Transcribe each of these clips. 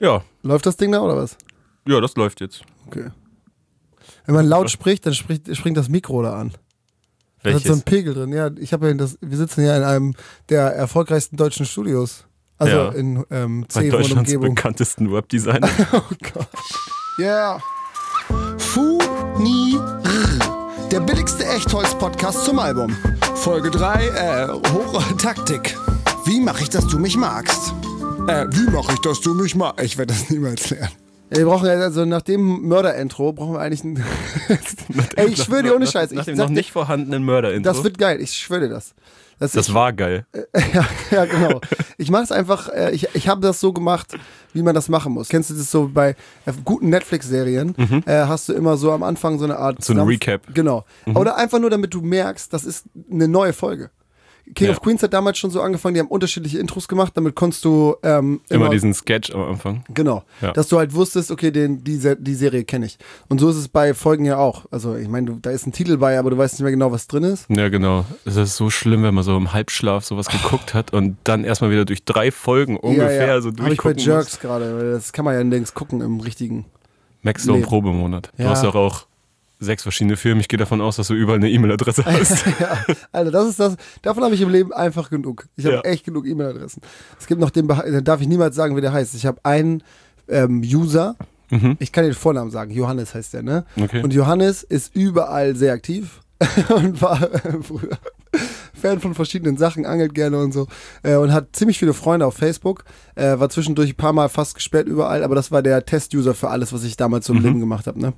Ja, Läuft das Ding da oder was? ja, das läuft jetzt. Okay. Wenn man laut spricht, dann spricht, springt das Mikro da an. Da ist Welches? so ein Pegel drin. Ja, ich habe ja das, wir sitzen ja in einem der erfolgreichsten deutschen Studios. Also Ja. in ähm, Bei C und Deutschlands Umgebung. bekanntesten Webdesigner. Oh Gott. Yeah. Fu Ni R. Der billigste Echtholz-Podcast zum Album. Folge 3, äh, Hochtaktik. Wie mache ich, dass du mich magst? Äh, wie mache ich, dass du mich magst? Ich werde das niemals lernen. Wir brauchen also nach dem Mörder-Intro brauchen wir eigentlich ein. Ey, ich schwöre dir ohne Scheiß. Nach Ich dem noch dir, nicht vorhandenen Mörder-Intro. das wird geil. Ich schwöre dir das. Das, das ich, war geil. ja, ja, genau. Ich mache es einfach, äh, ich, ich habe das so gemacht, wie man das machen muss. Kennst du das so bei äh, guten Netflix-Serien? Äh, hast du immer so am Anfang so eine Art. Mhm. So ein Recap. Mhm. Genau. Oder einfach nur, damit du merkst, das ist eine neue Folge. King Ja. of Queens hat damals schon so angefangen, die haben unterschiedliche Intros gemacht, damit konntest du ähm, Immer diesen Sketch am Anfang. Genau. Ja. Dass du halt wusstest, okay, den, die, die Serie kenne ich. Und so ist es bei Folgen ja auch. Also, ich meine, du- da ist ein Titel bei, aber du weißt nicht mehr genau, was drin ist. Ja, genau. Es ist so schlimm, wenn man so im Halbschlaf sowas geguckt hat und dann erstmal wieder durch drei Folgen ungefähr ja, ja. so Habe ich bei durchgucken. Jerks gerade, weil das kann man ja nirgends gucken im richtigen. Max so ein Nee. Probemonat. Du Ja. hast doch auch sechs verschiedene Filme. Ich gehe davon aus, dass du überall eine E-Mail-Adresse hast. ja, Alter, das ist das. Davon habe ich im Leben einfach genug. Ich habe Ja. echt genug E-Mail-Adressen. Es gibt noch den, Beha- da darf ich niemals sagen, wie der heißt. Ich habe einen ähm, User, Mhm. ich kann den Vornamen sagen, Johannes heißt der, ne? Okay. Und Johannes ist überall sehr aktiv und war äh, früher Fan von verschiedenen Sachen, angelt gerne und so äh, und hat ziemlich viele Freunde auf Facebook. Äh, war zwischendurch ein paar Mal fast gesperrt überall, aber das war der Test-User für alles, was ich damals so im Leben gemacht habe. Ne?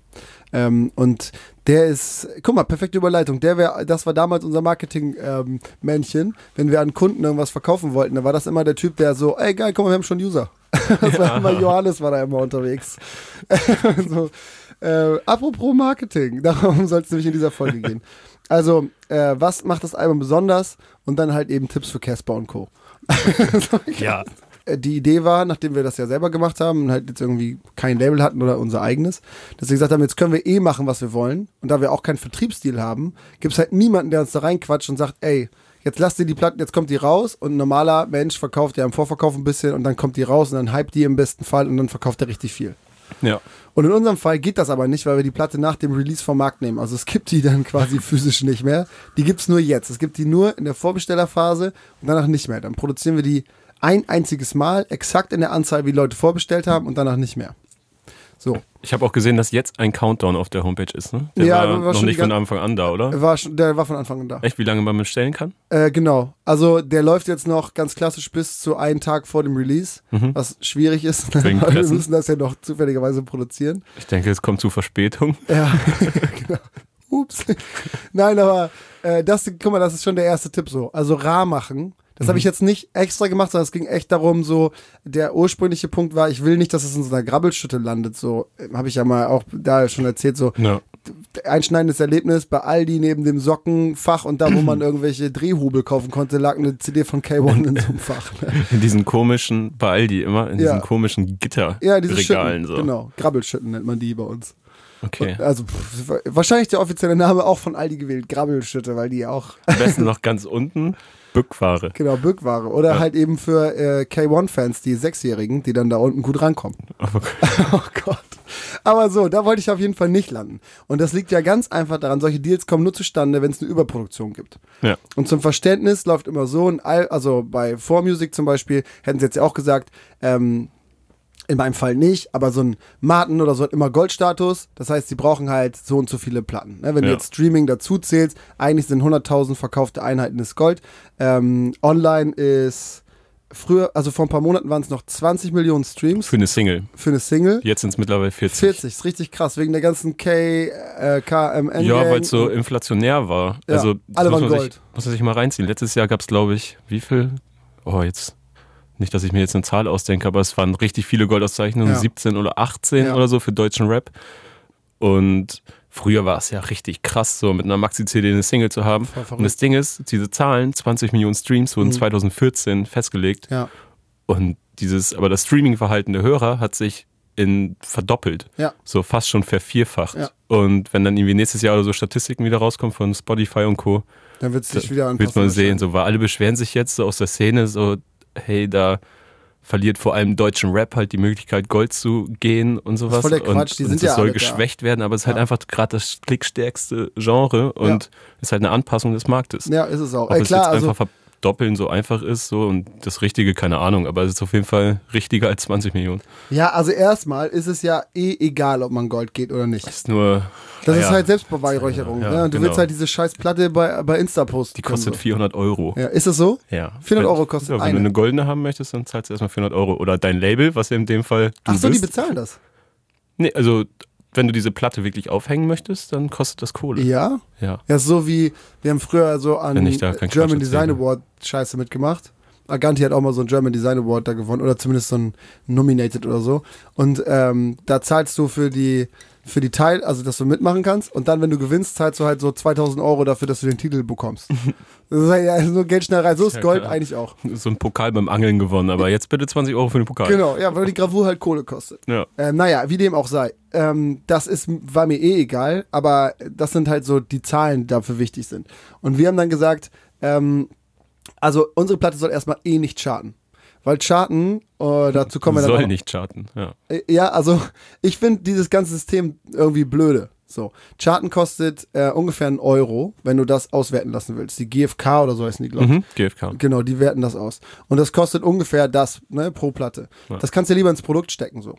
Ähm, und der ist, guck mal, perfekte Überleitung. Der wär, das war damals unser Marketing-Männchen. Wenn wir an Kunden irgendwas verkaufen wollten, dann war das immer der Typ, der so, ey geil, guck mal, wir haben schon User. Das war immer Johannes war da immer unterwegs. so, äh, apropos Marketing, darum soll es nämlich in dieser Folge gehen. Also, äh, was macht das Album besonders? Und dann halt eben Tipps für Casper und Co. ja. Äh, Die Idee war, nachdem wir das ja selber gemacht haben und halt jetzt irgendwie kein Label hatten oder unser eigenes, dass wir gesagt haben, jetzt können wir eh machen, was wir wollen. Und da wir auch keinen Vertriebsstil haben, gibt es halt niemanden, der uns da reinquatscht und sagt, ey, jetzt lasst ihr die Platten, jetzt kommt die raus und ein normaler Mensch verkauft ja im Vorverkauf ein bisschen und dann kommt die raus und dann hypt die im besten Fall und dann verkauft er richtig viel. Ja. Und in unserem Fall geht das aber nicht, weil wir die Platte nach dem Release vom Markt nehmen. Also es gibt die dann quasi physisch nicht mehr. Die gibt es nur jetzt. Es gibt die nur in der Vorbestellerphase und danach nicht mehr. Dann produzieren wir die ein einziges Mal, exakt in der Anzahl, wie Leute vorbestellt haben und danach nicht mehr. So. Ich habe auch gesehen, dass jetzt ein Countdown auf der Homepage ist. Ne? Der Ja, war, war noch nicht von Anfang an da, oder? War schon, der war von Anfang an da. Echt, wie lange man bestellen kann? Äh, genau. Also der läuft jetzt noch ganz klassisch bis zu einen Tag vor dem Release, was schwierig ist. Wegen weil wir müssen das ja noch zufälligerweise produzieren. Ich denke, es kommt zu Verspätung. Ja, genau. Ups. Nein, aber äh, das, guck mal, das ist schon der erste Tipp so. Also rar machen. Das habe ich jetzt nicht extra gemacht, sondern es ging echt darum, so, der ursprüngliche Punkt war, ich will nicht, dass es in so einer Grabbelschütte landet. So, habe ich ja mal auch da schon erzählt, so, Ja. einschneidendes Erlebnis bei Aldi neben dem Sockenfach und da, wo man irgendwelche Drehhubel kaufen konnte, lag eine CD von K1 in so einem Fach. Ne? In diesen komischen, bei Aldi immer, in Ja. diesen komischen Gitterregalen. Ja, diese Schütten. so. Genau, Grabbelschütten nennt man die bei uns. Okay. Also pff, wahrscheinlich der offizielle Name auch von Aldi gewählt, Grabbelschütte, weil die auch Am besten noch ganz unten, Bückware. Genau, Bückware. Oder Ja. halt eben für äh, K1-Fans, die Sechsjährigen, die dann da unten gut rankommen. oh Gott. Aber so, da wollte ich auf jeden Fall nicht landen. Und das liegt ja ganz einfach daran, solche Deals kommen nur zustande, wenn es eine Überproduktion gibt. Ja. Und zum Verständnis läuft immer so, ein Al also bei 4Music zum Beispiel, hätten sie jetzt ja auch gesagt, ähm, in meinem Fall nicht, aber so ein Martin oder so hat immer Goldstatus. Das heißt, sie brauchen halt so und so viele Platten. Ne? Wenn du Ja. jetzt Streaming dazu zählst, eigentlich sind 100.000 verkaufte Einheiten ist Gold. Ähm, online ist früher, also vor ein paar Monaten waren es noch 20 Millionen Streams Für eine Single. für eine Single. Jetzt sind es mittlerweile 40. 40, ist richtig krass, wegen der ganzen K, äh, KMN. Ja, weil es so inflationär war. Ja, also, alle waren Gold. Sich, muss man sich mal reinziehen. Letztes Jahr gab es, glaube ich, wie viel? Oh, jetzt. Nicht, dass ich mir jetzt eine Zahl ausdenke, aber es waren richtig viele Goldauszeichnungen, Ja. 17 oder 18 Ja. oder so für deutschen Rap. Und früher war es ja richtig krass, so mit einer Maxi-CD eine Single zu haben. Und das Ding ist, diese Zahlen, 20 Millionen Streams, wurden 2014 festgelegt. Ja, Und dieses, aber das Streaming-Verhalten der Hörer hat sich in verdoppelt. ja, So fast schon vervierfacht. Ja. Und wenn dann irgendwie nächstes Jahr oder so Statistiken wieder rauskommen von Spotify und Co., dann wird es sich wieder wird anpassen. man sehen, so, weil alle beschweren sich jetzt so aus der Szene, so, hey, da verliert vor allem deutschen Rap halt die Möglichkeit, Gold zu gehen und sowas. voll der Quatsch, und, die und sind das ja soll alle da. geschwächt werden, aber es ist halt Ja. einfach gerade das klickstärkste Genre und ist halt eine Anpassung des Marktes. Ja, ist es auch. Ob es klar, jetzt also einfach verdoppeln so einfach ist so und das Richtige, keine Ahnung, aber es ist auf jeden Fall richtiger als 20 Millionen. Ja, also erstmal ist es ja eh egal, ob man Gold geht oder nicht. ist nur. Das ist naja, halt Selbstbeweihräucherung. Ja, ne? Und du genau. willst halt diese scheiß Platte bei, bei Insta posten. Die kostet können, 400 Euro. so. Ja, ist es so? Ja. 400 Euro kostet ja, Wenn eine. du eine goldene haben möchtest, dann zahlst du erstmal 400 Euro. Oder dein Label, was ja in dem Fall du Ach so, die bist. bezahlen das. Nee, also wenn du diese Platte wirklich aufhängen möchtest, dann kostet das Kohle. Ja? Ja. Ja, ist so wie, wir haben früher so an German Design. Award Scheiße mitgemacht. Aganti hat auch mal so einen German Design Award da gewonnen oder zumindest so ein Nominated oder so. Und ähm, da zahlst du für die für die Teil, also dass du mitmachen kannst. Und dann, wenn du gewinnst, zahlst du halt so 2000 Euro dafür, dass du den Titel bekommst. das ist halt ja nur Geldschnellerei. So ist Ja, Gold klar. eigentlich auch. So ein Pokal beim Angeln gewonnen, aber jetzt bitte 20 Euro für den Pokal. Genau, ja, weil die Gravur halt Kohle kostet. Ja. Ähm, naja, wie dem auch sei. Ähm, das ist, war mir eh egal, aber das sind halt so die Zahlen, die dafür wichtig sind. Und wir haben dann gesagt, ähm, also unsere Platte soll erstmal eh nicht charten. Weil charten, äh, dazu kommen wir dann Soll auch, nicht charten. Ja. Ja, also ich finde dieses ganze System irgendwie blöde. So, Charten kostet äh, ungefähr einen Euro, wenn du das auswerten lassen willst. Die GfK oder so heißen die, glaube ich. Mhm. GFK. Genau, die werten das aus. Und das kostet ungefähr das, ne, pro Platte. Ja. Das kannst du ja lieber ins Produkt stecken, so.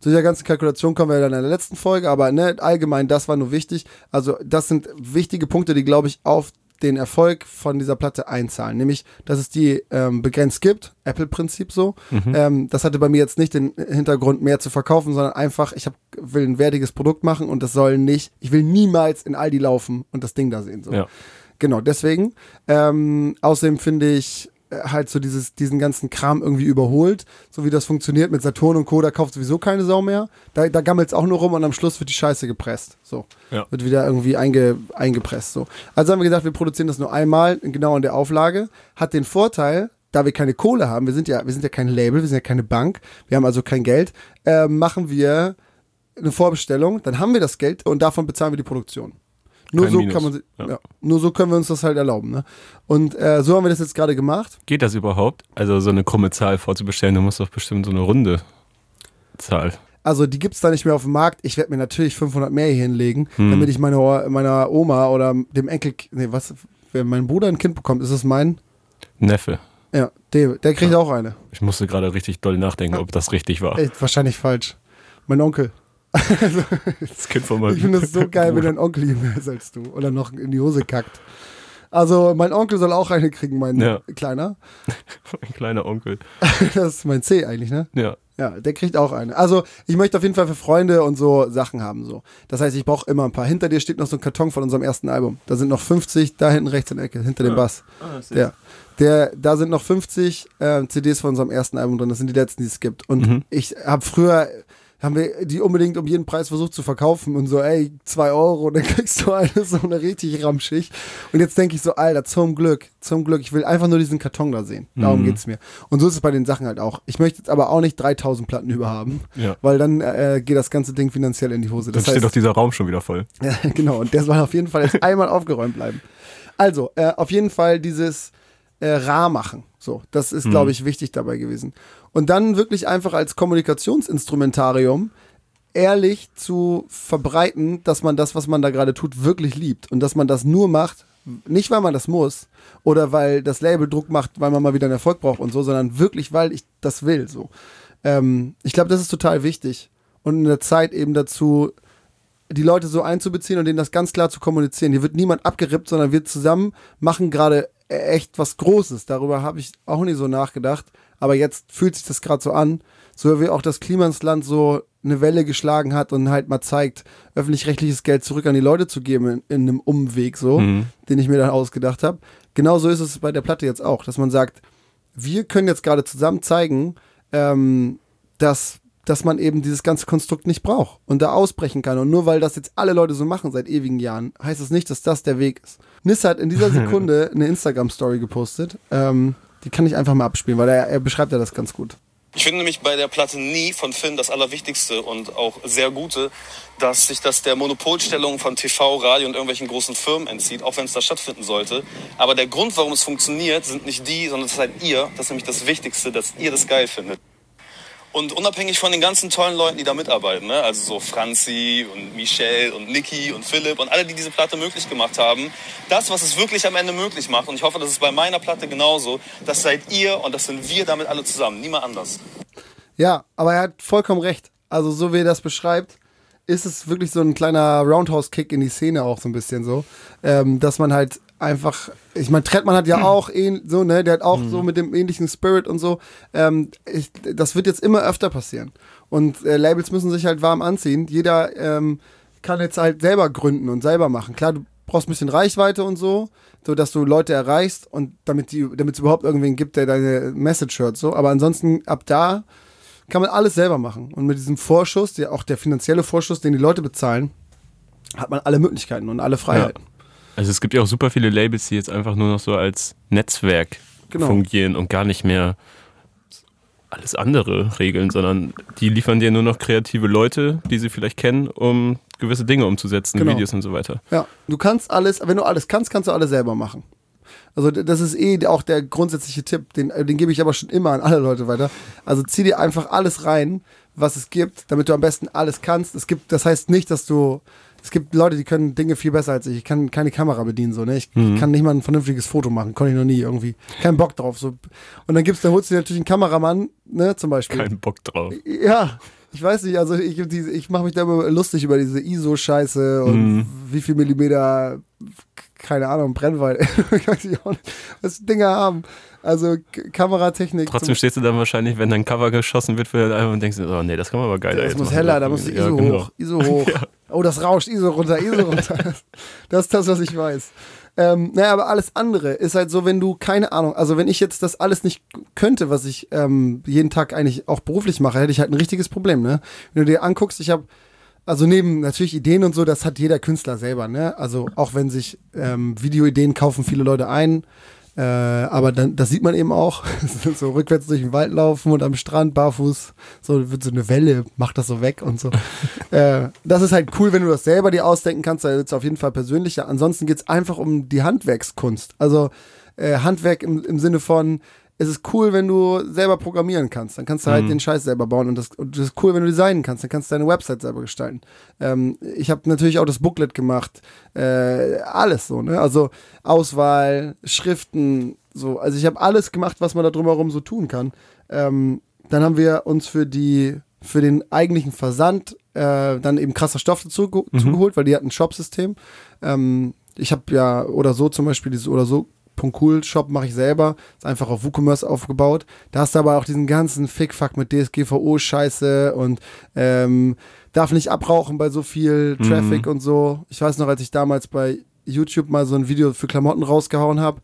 Zu dieser ganzen Kalkulation kommen wir dann in der letzten Folge, aber ne, allgemein, das war nur wichtig. Also, das sind wichtige Punkte, die, glaube ich, auf den Erfolg von dieser Platte einzahlen. Nämlich, dass es die ähm, begrenzt gibt, Apple-Prinzip so. Ähm, das hatte bei mir jetzt nicht den Hintergrund, mehr zu verkaufen, sondern einfach, ich hab, will ein wertiges Produkt machen und das soll nicht, ich will niemals in Aldi laufen und das Ding da sehen. So. Ja. Genau, deswegen. Ähm, außerdem finde ich halt so dieses, diesen ganzen Kram irgendwie überholt, so wie das funktioniert mit Saturn und Co., da kauft sowieso keine Sau mehr. Da, da gammelt es auch nur rum und am Schluss wird die Scheiße gepresst. So. Ja. Wird wieder irgendwie einge, eingepresst. So. Also haben wir gesagt, wir produzieren das nur einmal, genau in der Auflage. Hat den Vorteil, da wir keine Kohle haben, wir sind ja, wir sind ja kein Label, wir sind ja keine Bank, wir haben also kein Geld, äh, machen wir eine Vorbestellung, dann haben wir das Geld und davon bezahlen wir die Produktion. Nur Kein so Minus. kann man, Ja. ja. nur so können wir uns das halt erlauben. Ne? Und äh, so haben wir das jetzt gerade gemacht. Geht das überhaupt? Also so eine krumme Zahl vorzubestellen, du musst doch bestimmt so eine runde Zahl. Also die gibt es da nicht mehr auf dem Markt. Ich werde mir natürlich 500 mehr hier hinlegen, Hm. damit ich meine, meiner Oma oder dem Enkel, nee, was, wenn mein Bruder ein Kind bekommt, ist es mein? Neffe. Ja, der, der kriegt auch eine. Ich musste gerade richtig doll nachdenken, ob das richtig war. Ey, wahrscheinlich falsch. Mein Onkel. Das Kind von meinem Ich finde es so geil, wenn dein Onkel jünger ist als du oder noch in die Hose kackt. Also mein Onkel soll auch eine kriegen, mein Ja. Kleiner. Mein kleiner Onkel. Das ist mein C eigentlich, ne? Ja. Ja, der kriegt auch eine. Also ich möchte auf jeden Fall für Freunde und so Sachen haben. so. Das heißt, ich brauche immer ein paar. Hinter dir steht noch so ein Karton von unserem ersten Album. Da sind noch 50, da hinten rechts in der Ecke, hinter dem Bass. Der, der, da sind noch 50 äh, CDs von unserem ersten Album drin. Das sind die letzten, die es gibt. Und Mhm. ich habe früher, haben wir die unbedingt um jeden Preis versucht zu verkaufen und so, ey, zwei Euro, dann kriegst du eine so eine richtig ramschig. Und jetzt denke ich so, Alter, zum Glück, zum Glück, ich will einfach nur diesen Karton da sehen. Darum Mhm. geht's mir. Und so ist es bei den Sachen halt auch. Ich möchte jetzt aber auch nicht 3000 Platten überhaben, Ja. weil dann äh, geht das ganze Ding finanziell in die Hose. Dann Das steht heißt, doch dieser Raum schon wieder voll. ja, genau, und der soll auf jeden Fall jetzt einmal aufgeräumt bleiben. Also, äh, auf jeden Fall dieses äh, rar machen. So, das ist, Mhm. glaube ich, wichtig dabei gewesen. Und dann wirklich einfach als Kommunikationsinstrumentarium ehrlich zu verbreiten, dass man das, was man da gerade tut, wirklich liebt und dass man das nur macht, nicht weil man das muss oder weil das Label Druck macht, weil man mal wieder einen Erfolg braucht und so, sondern wirklich, weil ich das will. So, ähm, ich glaube, das ist total wichtig und in der Zeit eben dazu die Leute so einzubeziehen und denen das ganz klar zu kommunizieren. Hier wird niemand abgerippt, sondern wir zusammen machen gerade echt was Großes. Darüber habe ich auch nicht so nachgedacht. Aber jetzt fühlt sich das gerade so an, so wie auch das Klimansland so eine Welle geschlagen hat und halt mal zeigt, öffentlich-rechtliches Geld zurück an die Leute zu geben in, in einem Umweg so, Mhm. den ich mir dann ausgedacht habe. Genauso ist es bei der Platte jetzt auch, dass man sagt, wir können jetzt gerade zusammen zeigen, ähm, dass, dass man eben dieses ganze Konstrukt nicht braucht und da ausbrechen kann. Und nur weil das jetzt alle Leute so machen seit ewigen Jahren, heißt es nicht, dass das der Weg ist. Nis hat in dieser Sekunde eine Instagram-Story gepostet. Ähm, die kann ich einfach mal abspielen, weil er, er beschreibt ja das ganz gut. Ich finde nämlich bei der Platte nie von Finn das Allerwichtigste und auch sehr Gute, dass sich das der Monopolstellung von TV, Radio und irgendwelchen großen Firmen entzieht, auch wenn es da stattfinden sollte. Aber der Grund, warum es funktioniert, sind nicht die, sondern das seid ihr. Das ist nämlich das Wichtigste, dass ihr das geil findet. Und unabhängig von den ganzen tollen Leuten, die da mitarbeiten, ne? also so Franzi und Michelle und Niki und Philipp und alle, die diese Platte möglich gemacht haben, das, was es wirklich am Ende möglich macht, und ich hoffe, das ist bei meiner Platte genauso, das seid ihr und das sind wir damit alle zusammen, niemand anders. Ja, aber er hat vollkommen recht. Also so wie er das beschreibt, ist es wirklich so ein kleiner Roundhouse-Kick in die Szene auch so ein bisschen so, ähm, dass man halt einfach, ich meine, Trettmann hat ja auch ähn, so, ne, der hat auch so mit dem ähnlichen Spirit und so. Ähm, ich, das wird jetzt immer öfter passieren. Und äh, Labels müssen sich halt warm anziehen. Jeder ähm, kann jetzt halt selber gründen und selber machen. Klar, du brauchst ein bisschen Reichweite und so, so dass du Leute erreichst und damit die, damit es überhaupt irgendwen gibt, der deine Message hört, so. Aber ansonsten ab da kann man alles selber machen. Und mit diesem Vorschuss, der, auch der finanzielle Vorschuss, den die Leute bezahlen, hat man alle Möglichkeiten und alle Freiheiten. Also es gibt ja auch super viele Labels, die jetzt einfach nur noch so als Netzwerk Genau. fungieren und gar nicht mehr alles andere regeln, sondern die liefern dir nur noch kreative Leute, die sie vielleicht kennen, um gewisse Dinge umzusetzen, Genau. Videos und so weiter. Ja, du kannst alles, wenn du alles kannst, kannst du alles selber machen. Also das ist eh auch der grundsätzliche Tipp, den, äh, den gebe ich aber schon immer an alle Leute weiter. Also zieh dir einfach alles rein, was es gibt, damit du am besten alles kannst. Es gibt, das heißt nicht, dass du, es gibt Leute, die können Dinge viel besser als ich. Ich kann keine Kamera bedienen, so, ne? Ich kann nicht mal ein vernünftiges Foto machen, konnte ich noch nie irgendwie. Kein Bock drauf. So. Und dann gibt's, dann holst du dir natürlich einen Kameramann, ne, zum Beispiel. Kein Bock drauf. Ja, ich weiß nicht, also ich, ich mache mich da immer lustig über diese ISO-Scheiße und Mhm. wie viel Millimeter, keine Ahnung, Brennweite, weiß ich auch nicht, was Dinge haben. Also Kameratechnik. Trotzdem stehst du dann wahrscheinlich, wenn dein Cover geschossen wird, für einfach und denkst, oh nee, das kann man aber geiler das jetzt muss heller, da muss die Ja, ISO genau. hoch, ISO hoch. Oh, das rauscht, ISO runter, ISO runter. das ist das, was ich weiß. Ähm, naja, aber alles andere ist halt so, wenn du keine Ahnung, also wenn ich jetzt das alles nicht könnte, was ich ähm, jeden Tag eigentlich auch beruflich mache, hätte ich halt ein richtiges Problem, ne? Wenn du dir anguckst, ich habe also neben natürlich Ideen und so, das hat jeder Künstler selber, ne? Also auch wenn sich ähm, Videoideen kaufen viele Leute ein, äh, aber dann, das sieht man eben auch, so rückwärts durch den Wald laufen und am Strand barfuß, so wird so eine Welle, macht das so weg und so. äh, das ist halt cool, wenn du das selber dir ausdenken kannst, da wird es auf jeden Fall persönlicher. Ansonsten geht es einfach um die Handwerkskunst. Also äh, Handwerk im, im Sinne von, es ist cool, wenn du selber programmieren kannst. Dann kannst du halt den Scheiß selber bauen. Und das, und das ist cool, wenn du designen kannst. Dann kannst du deine Website selber gestalten. Ähm, ich habe natürlich auch das Booklet gemacht. Äh, alles so, ne? Also Auswahl, Schriften, so. Also ich habe alles gemacht, was man da drumherum so tun kann. Ähm, dann haben wir uns für die für den eigentlichen Versand äh, dann eben krasser Stoff dazu ge- zugeholt, weil die hatten ein Shop-System. Ähm, ich habe ja oder so zum Beispiel dieses oder so Cool Shop mache ich selber, ist einfach auf WooCommerce aufgebaut. Da hast du aber auch diesen ganzen Fickfuck mit DSGVO-Scheiße und ähm, darf nicht abrauchen bei so viel Traffic und so. Ich weiß noch, als ich damals bei YouTube mal so ein Video für Klamotten rausgehauen habe,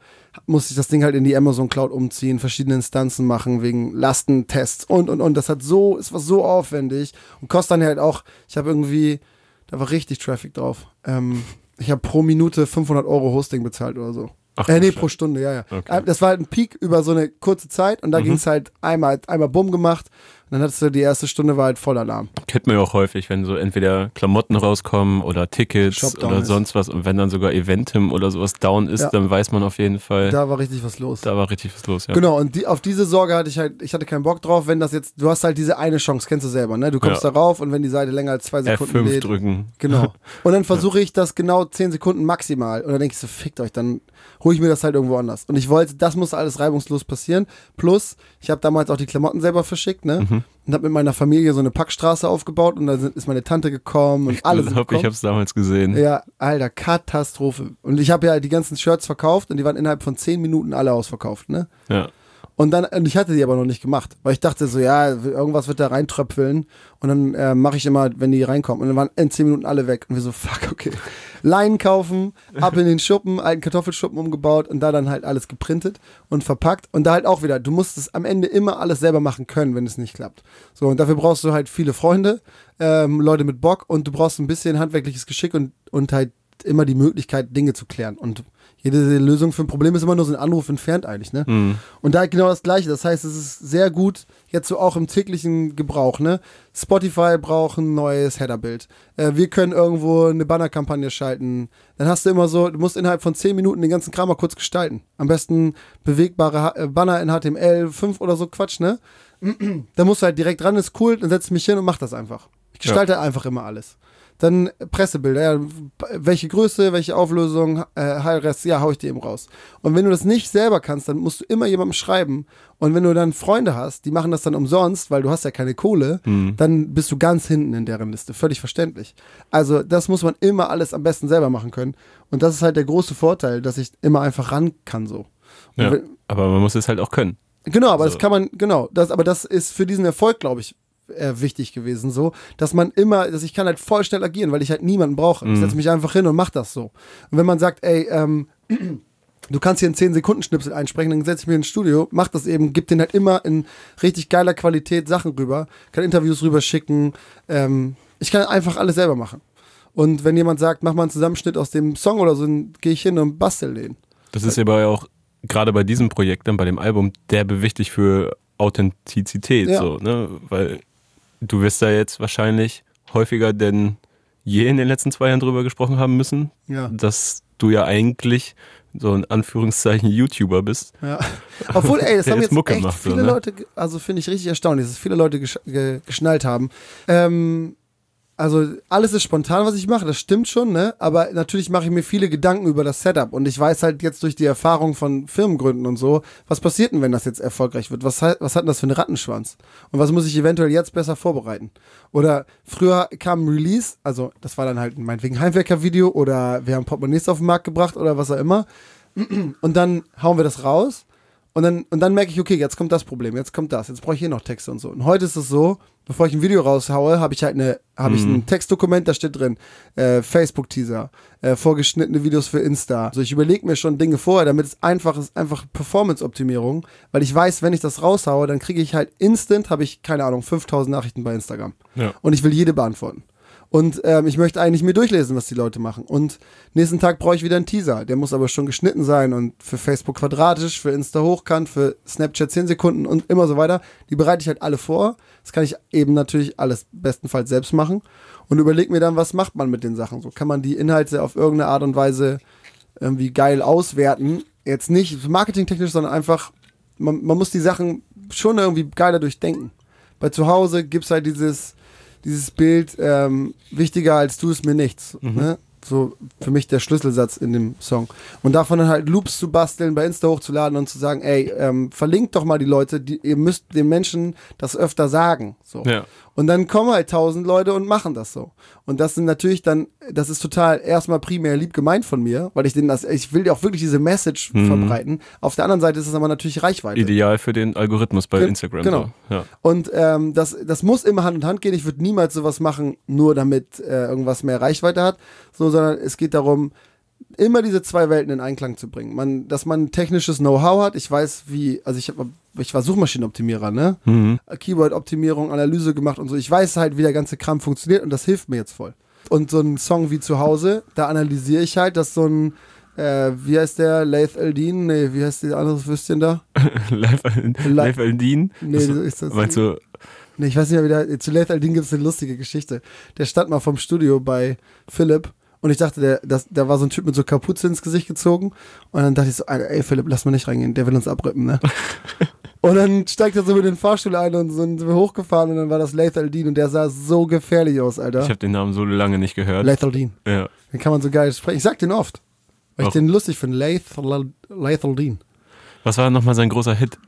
musste ich das Ding halt in die Amazon Cloud umziehen, verschiedene Instanzen machen wegen Lastentests und und und. Das hat so, es war so aufwendig und kostet dann halt auch. Ich habe irgendwie, da war richtig Traffic drauf. Ähm, ich habe pro Minute 500 Euro Hosting bezahlt oder so. Ach, äh, nee, pro Stunde, ja, ja. Okay. Äh, Das war halt ein Peak über so eine kurze Zeit und da ging es halt einmal, einmal bumm gemacht dann hattest du die erste Stunde war halt voll Alarm. Kennt man ja auch häufig, wenn so entweder Klamotten rauskommen oder Tickets oder ist. sonst was und wenn dann sogar Eventim oder sowas down ist, Ja. dann weiß man auf jeden Fall, da, Da war richtig was los. war richtig was los. Ja. Genau, und die, auf diese Sorge hatte ich halt, ich hatte keinen Bock drauf, wenn das jetzt, du hast halt diese eine Chance, kennst du selber, ne? Du kommst Ja. darauf und wenn die Seite länger als zwei Sekunden F5 lädt. drücken. Genau. Und dann versuche ich das genau 10 Sekunden maximal. Und dann denke ich so, fickt euch, dann hole ich mir das halt irgendwo anders. Und ich wollte, das muss alles reibungslos passieren. Plus, ich habe damals auch die Klamotten selber verschickt, ne? Mhm. Und habe mit meiner Familie so eine Packstraße aufgebaut und da sind, ist meine Tante gekommen und Ich alle sind glaube, ich habe es damals gesehen. Ja, alter, Katastrophe. Und ich habe ja die ganzen Shirts verkauft und die waren innerhalb von 10 Minuten alle ausverkauft, ne? Ja. Und dann, und ich hatte die aber noch nicht gemacht, weil ich dachte so, ja, irgendwas wird da reintröpfeln und dann äh, mache ich immer, wenn die reinkommen. Und dann waren in 10 Minuten alle weg und wir so, fuck, okay. Leinen kaufen, ab in den Schuppen, alten Kartoffelschuppen umgebaut und da dann halt alles geprintet und verpackt. Und da halt auch wieder, du musst es am Ende immer alles selber machen können, wenn es nicht klappt. So, und dafür brauchst du halt viele Freunde, ähm, Leute mit Bock und du brauchst ein bisschen handwerkliches Geschick und, und halt immer die Möglichkeit, Dinge zu klären. Und jede Lösung für ein Problem ist immer nur so ein Anruf entfernt eigentlich, ne? Mhm. Und da genau das Gleiche. Das heißt, es ist sehr gut, jetzt so auch im täglichen Gebrauch, ne? Spotify braucht ein neues Headerbild. Äh, wir können irgendwo eine Bannerkampagne schalten. Dann hast du immer so, du musst innerhalb von 10 Minuten den ganzen Kram mal kurz gestalten. Am besten bewegbare H äh, Banner in HTML5 oder so Quatsch, ne? da musst du halt direkt ran, ist cool, dann setz mich hin und mach das einfach. Ich gestalte einfach immer alles. Dann Pressebilder, ja, welche Größe, welche Auflösung, äh, High-Res, ja, hau ich dir eben raus. Und wenn du das nicht selber kannst, dann musst du immer jemandem schreiben. Und wenn du dann Freunde hast, die machen das dann umsonst, weil du hast ja keine Kohle, dann bist du ganz hinten in deren Liste. Völlig verständlich. Also das muss man immer alles am besten selber machen können. Und das ist halt der große Vorteil, dass ich immer einfach ran kann so. Ja. wenn- Aber man muss es halt auch können. Genau, aber So. das kann man, genau, das, aber das ist für diesen Erfolg, glaube ich, äh, wichtig gewesen, so, dass man immer, dass ich kann halt voll schnell agieren, weil ich halt niemanden brauche. Ich setze mich einfach hin und mach das so. Und wenn man sagt, ey, ähm, du kannst hier einen 10-Sekunden-Schnipsel einsprechen, dann setze ich mir ins Studio, mach das eben, gib den halt immer in richtig geiler Qualität Sachen rüber, kann Interviews rüber schicken, ähm, ich kann einfach alles selber machen. Und wenn jemand sagt, mach mal einen Zusammenschnitt aus dem Song oder so, dann gehe ich hin und bastel den. Das ist aber ja auch gerade bei diesem Projekt, dann bei dem Album, derbe wichtig für Authentizität. Ja. So, ne? Weil du wirst da jetzt wahrscheinlich häufiger denn je in den letzten zwei Jahren drüber gesprochen haben müssen, Ja. dass du ja eigentlich so in Anführungszeichen YouTuber bist. Ja. Obwohl, ey, das haben jetzt jetzt echt macht, so, viele ne? Leute, also finde ich richtig erstaunlich, dass es viele Leute gesch ge geschnallt haben. Ähm, also alles ist spontan, was ich mache, das stimmt schon, ne? Aber natürlich mache ich mir viele Gedanken über das Setup und ich weiß halt jetzt durch die Erfahrung von Firmengründen und so, was passiert denn, wenn das jetzt erfolgreich wird? Was, hat- was hat denn das für einen Rattenschwanz? Und was muss ich eventuell jetzt besser vorbereiten? Oder früher kam ein Release, also das war dann halt meinetwegen Heimwerker-Video oder wir haben Portemonnaies auf den Markt gebracht oder was auch immer. Und dann hauen wir das raus und dann, und dann merke ich, okay, jetzt kommt das Problem, jetzt kommt das, jetzt brauche ich hier noch Texte und so. Und heute ist es so, bevor ich ein Video raushaue, habe ich halt eine, habe ich ein Textdokument, da steht drin, äh, Facebook-Teaser, äh, vorgeschnittene Videos für Insta. Also ich überlege mir schon Dinge vorher, damit es einfach ist, einfach Performance-Optimierung, weil ich weiß, wenn ich das raushaue, dann kriege ich halt instant, habe ich, keine Ahnung, 5000 Nachrichten bei Instagram. Ja. Und ich will jede beantworten. Und ähm, ich möchte eigentlich mir durchlesen, was die Leute machen. Und nächsten Tag brauche ich wieder einen Teaser. Der muss aber schon geschnitten sein und für Facebook quadratisch, für Insta hochkant, für Snapchat 10 Sekunden und immer so weiter. Die bereite ich halt alle vor. Das kann ich eben natürlich alles bestenfalls selbst machen. Und überlege mir dann, was macht man mit den Sachen. So kann man die Inhalte auf irgendeine Art und Weise irgendwie geil auswerten. Jetzt nicht marketingtechnisch, sondern einfach, man, man muss die Sachen schon irgendwie geiler durchdenken. Bei zu Hause gibt es halt dieses, dieses Bild, ähm, wichtiger als du ist mir nichts. Ne? So für mich der Schlüsselsatz in dem Song. Und davon dann halt Loops zu basteln, bei Insta hochzuladen und zu sagen, ey, ähm, verlinkt doch mal die Leute, die, ihr müsst den Menschen das öfter sagen. So. Ja. Und dann kommen halt tausend Leute und machen das so. Und das sind natürlich dann, das ist total erstmal primär lieb gemeint von mir, weil ich denen das, ich will ja auch wirklich diese Message verbreiten. Auf der anderen Seite ist es aber natürlich Reichweite. Ideal für den Algorithmus bei Gen- Instagram. genau. Ja. Und ähm, das, das muss immer Hand in Hand gehen. Ich würde niemals sowas machen, nur damit äh, irgendwas mehr Reichweite hat, so, sondern es geht darum, immer diese zwei Welten in Einklang zu bringen. Man, dass man technisches Know-how hat. Ich weiß, wie, also ich, ich war Suchmaschinenoptimierer, ne? Mhm. Keyword-Optimierung, Analyse gemacht und so. Ich weiß halt, wie der ganze Kram funktioniert und das hilft mir jetzt voll. Und so ein Song wie zu Hause, da analysiere ich halt, dass so ein, äh, wie heißt der, Laith Eldin? Nee, wie heißt die andere Würstchen da? Live Aldin. Nee, so ist das- Meinst du, Nee, ich weiß nicht mehr, wie der, zu Laith Aldin gibt es eine lustige Geschichte. Der stand mal vom Studio bei Philipp und ich dachte, der, das, der war so ein Typ mit so Kapuze ins Gesicht gezogen und dann dachte ich so, ey Philipp, lass mal nicht reingehen, der will uns abrippen, ne? und dann steigt er so mit den Fahrstuhl ein und sind wir hochgefahren und dann war das Laith Aldin und der sah so gefährlich aus, ich Alter. habe den Namen so lange nicht gehört. Laith Aldin. Ja. Den kann man so geil sprechen. Ich sag den oft. Weil ich Auch. den lustig finde. Laith, Laith Aldin. Was war nochmal sein großer Hit?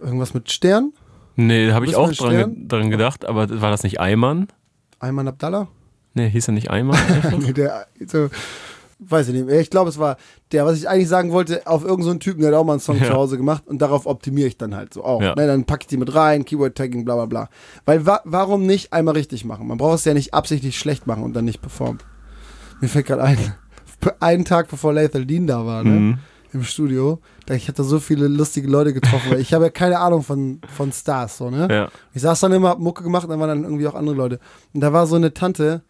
Irgendwas mit Stern? Nee, da habe ich auch dran, ge dran gedacht, aber war das nicht Eimann? Ayman Abdallah? Nee, hieß er nicht Eimann? Nee, der, so, weiß ich nicht mehr. Ich glaube, es war der, was ich eigentlich sagen wollte, auf irgendeinen so Typen, der hat auch mal einen Song Ja. zu Hause gemacht und darauf optimiere ich dann halt so auch. Ja. Ne, dann packe ich die mit rein, Keyword-Tagging, bla bla bla. Weil wa warum nicht einmal richtig machen? Man braucht es ja nicht absichtlich schlecht machen und dann nicht performen. Mir fällt gerade ein, einen Tag bevor Lethal Dean da war, ne? Mhm. im Studio, da ich hatte so viele lustige Leute getroffen, weil ich habe ja keine Ahnung von, von Stars, so, ne? Ja. Ich saß dann immer, hab Mucke gemacht, und dann waren dann irgendwie auch andere Leute. Und da war so eine Tante,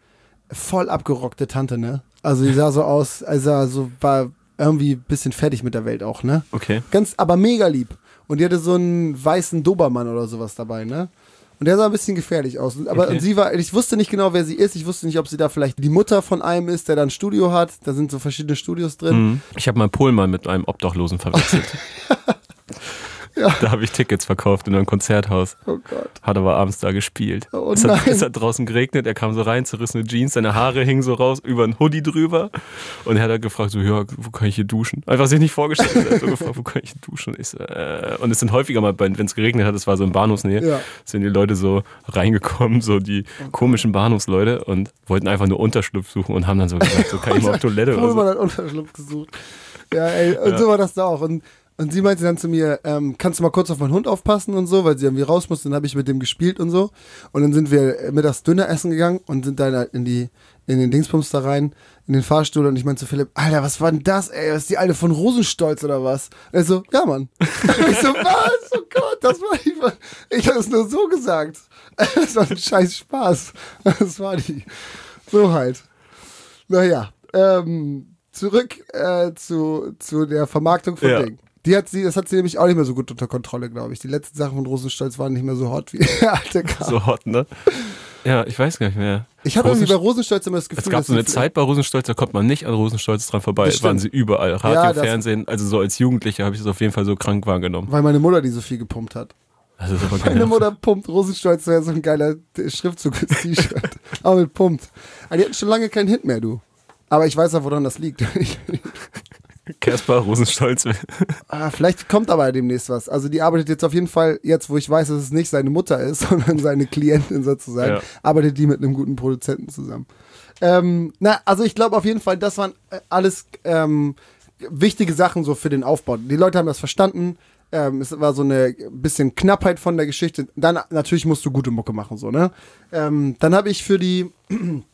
voll abgerockte Tante, ne? Also die sah so aus, also so war irgendwie ein bisschen fertig mit der Welt auch, ne? Okay. Ganz, aber mega lieb. Und die hatte so einen weißen Dobermann oder sowas dabei, ne? Und der sah ein bisschen gefährlich aus. Aber Okay. und sie war, ich wusste nicht genau, wer sie ist. Ich wusste nicht, ob sie da vielleicht die Mutter von einem ist, der da ein Studio hat. Da sind so verschiedene Studios drin. Mhm. Ich habe mal Pohlmann mit einem Obdachlosen verwechselt. Da habe ich Tickets verkauft in einem Konzerthaus. Oh Gott. Hat aber abends da gespielt. Oh es, hat, es hat draußen geregnet, er kam so rein, zerrissene Jeans, seine Haare hingen so raus, über ein Hoodie drüber. Und er hat halt gefragt, so, ja, wo kann ich hier duschen? Einfach sich nicht vorgestellt. Er hat so gefragt, wo kann ich hier duschen? Ich so, äh, und es sind häufiger mal, wenn es geregnet hat, es war so in Bahnhofsnähe, Ja. sind die Leute so reingekommen, so die komischen Bahnhofsleute und wollten einfach nur Unterschlupf suchen und haben dann so gesagt, so kann ich mal auf Toilette oder Pohlmann so. hat Unterschlupf gesucht. Ja, ey, und so war das da auch. Und, und sie meinte dann zu mir, ähm, kannst du mal kurz auf meinen Hund aufpassen und so, weil sie irgendwie raus musste. Dann habe ich mit dem gespielt und so. Und dann sind wir mittags Döner essen gegangen und sind dann halt in die in den Dingsbums da rein, in den Fahrstuhl und ich meinte zu Philipp, Alter, was war denn das, ey? Was ist die alte von Rosenstolz oder was? Er so, ja, Mann. ich so, was? Oh Gott, das war die. Ich habe es nur so gesagt. Das war ein scheiß Spaß. Das war die. So halt. Naja, ähm, zurück äh, zu, zu der Vermarktung von Ja. Ding. Die hat sie, das hat sie nämlich auch nicht mehr so gut unter Kontrolle, glaube ich. Die letzten Sachen von Rosenstolz waren nicht mehr so hot wie der alte Kram. So hot, ne? Ja, ich weiß gar nicht mehr. ich habe irgendwie bei Rosenstolz- immer das Gefühl, Es gab so eine Zeit bei Rosenstolz, da kommt man nicht an Rosenstolz dran vorbei. Das Es waren sie überall. Radio, Ja, Fernsehen. Also so als Jugendlicher habe ich das auf jeden Fall so krank wahrgenommen. Weil meine Mutter die so viel gepumpt hat. Das ist aber Meine genau. Mutter pumpt Rosenstolz, wäre so ein geiler Schriftzug ins T-Shirt. Aber mit pumpt. Aber die hatten schon lange keinen Hit mehr, du. Aber ich weiß ja, woran das liegt. Caspar Rosenstolz. Ah, vielleicht kommt aber demnächst was. Also die arbeitet jetzt auf jeden Fall, jetzt wo ich weiß, dass es nicht seine Mutter ist, sondern seine Klientin sozusagen, Ja. arbeitet die mit einem guten Produzenten zusammen. Ähm, na, also ich glaube auf jeden Fall, das waren äh, alles ähm, wichtige Sachen so für den Aufbau. Die Leute haben das verstanden. Ähm, es war so eine bisschen Knappheit von der Geschichte. Dann natürlich musst du gute Mucke machen, so, ne? Ähm, dann habe ich für die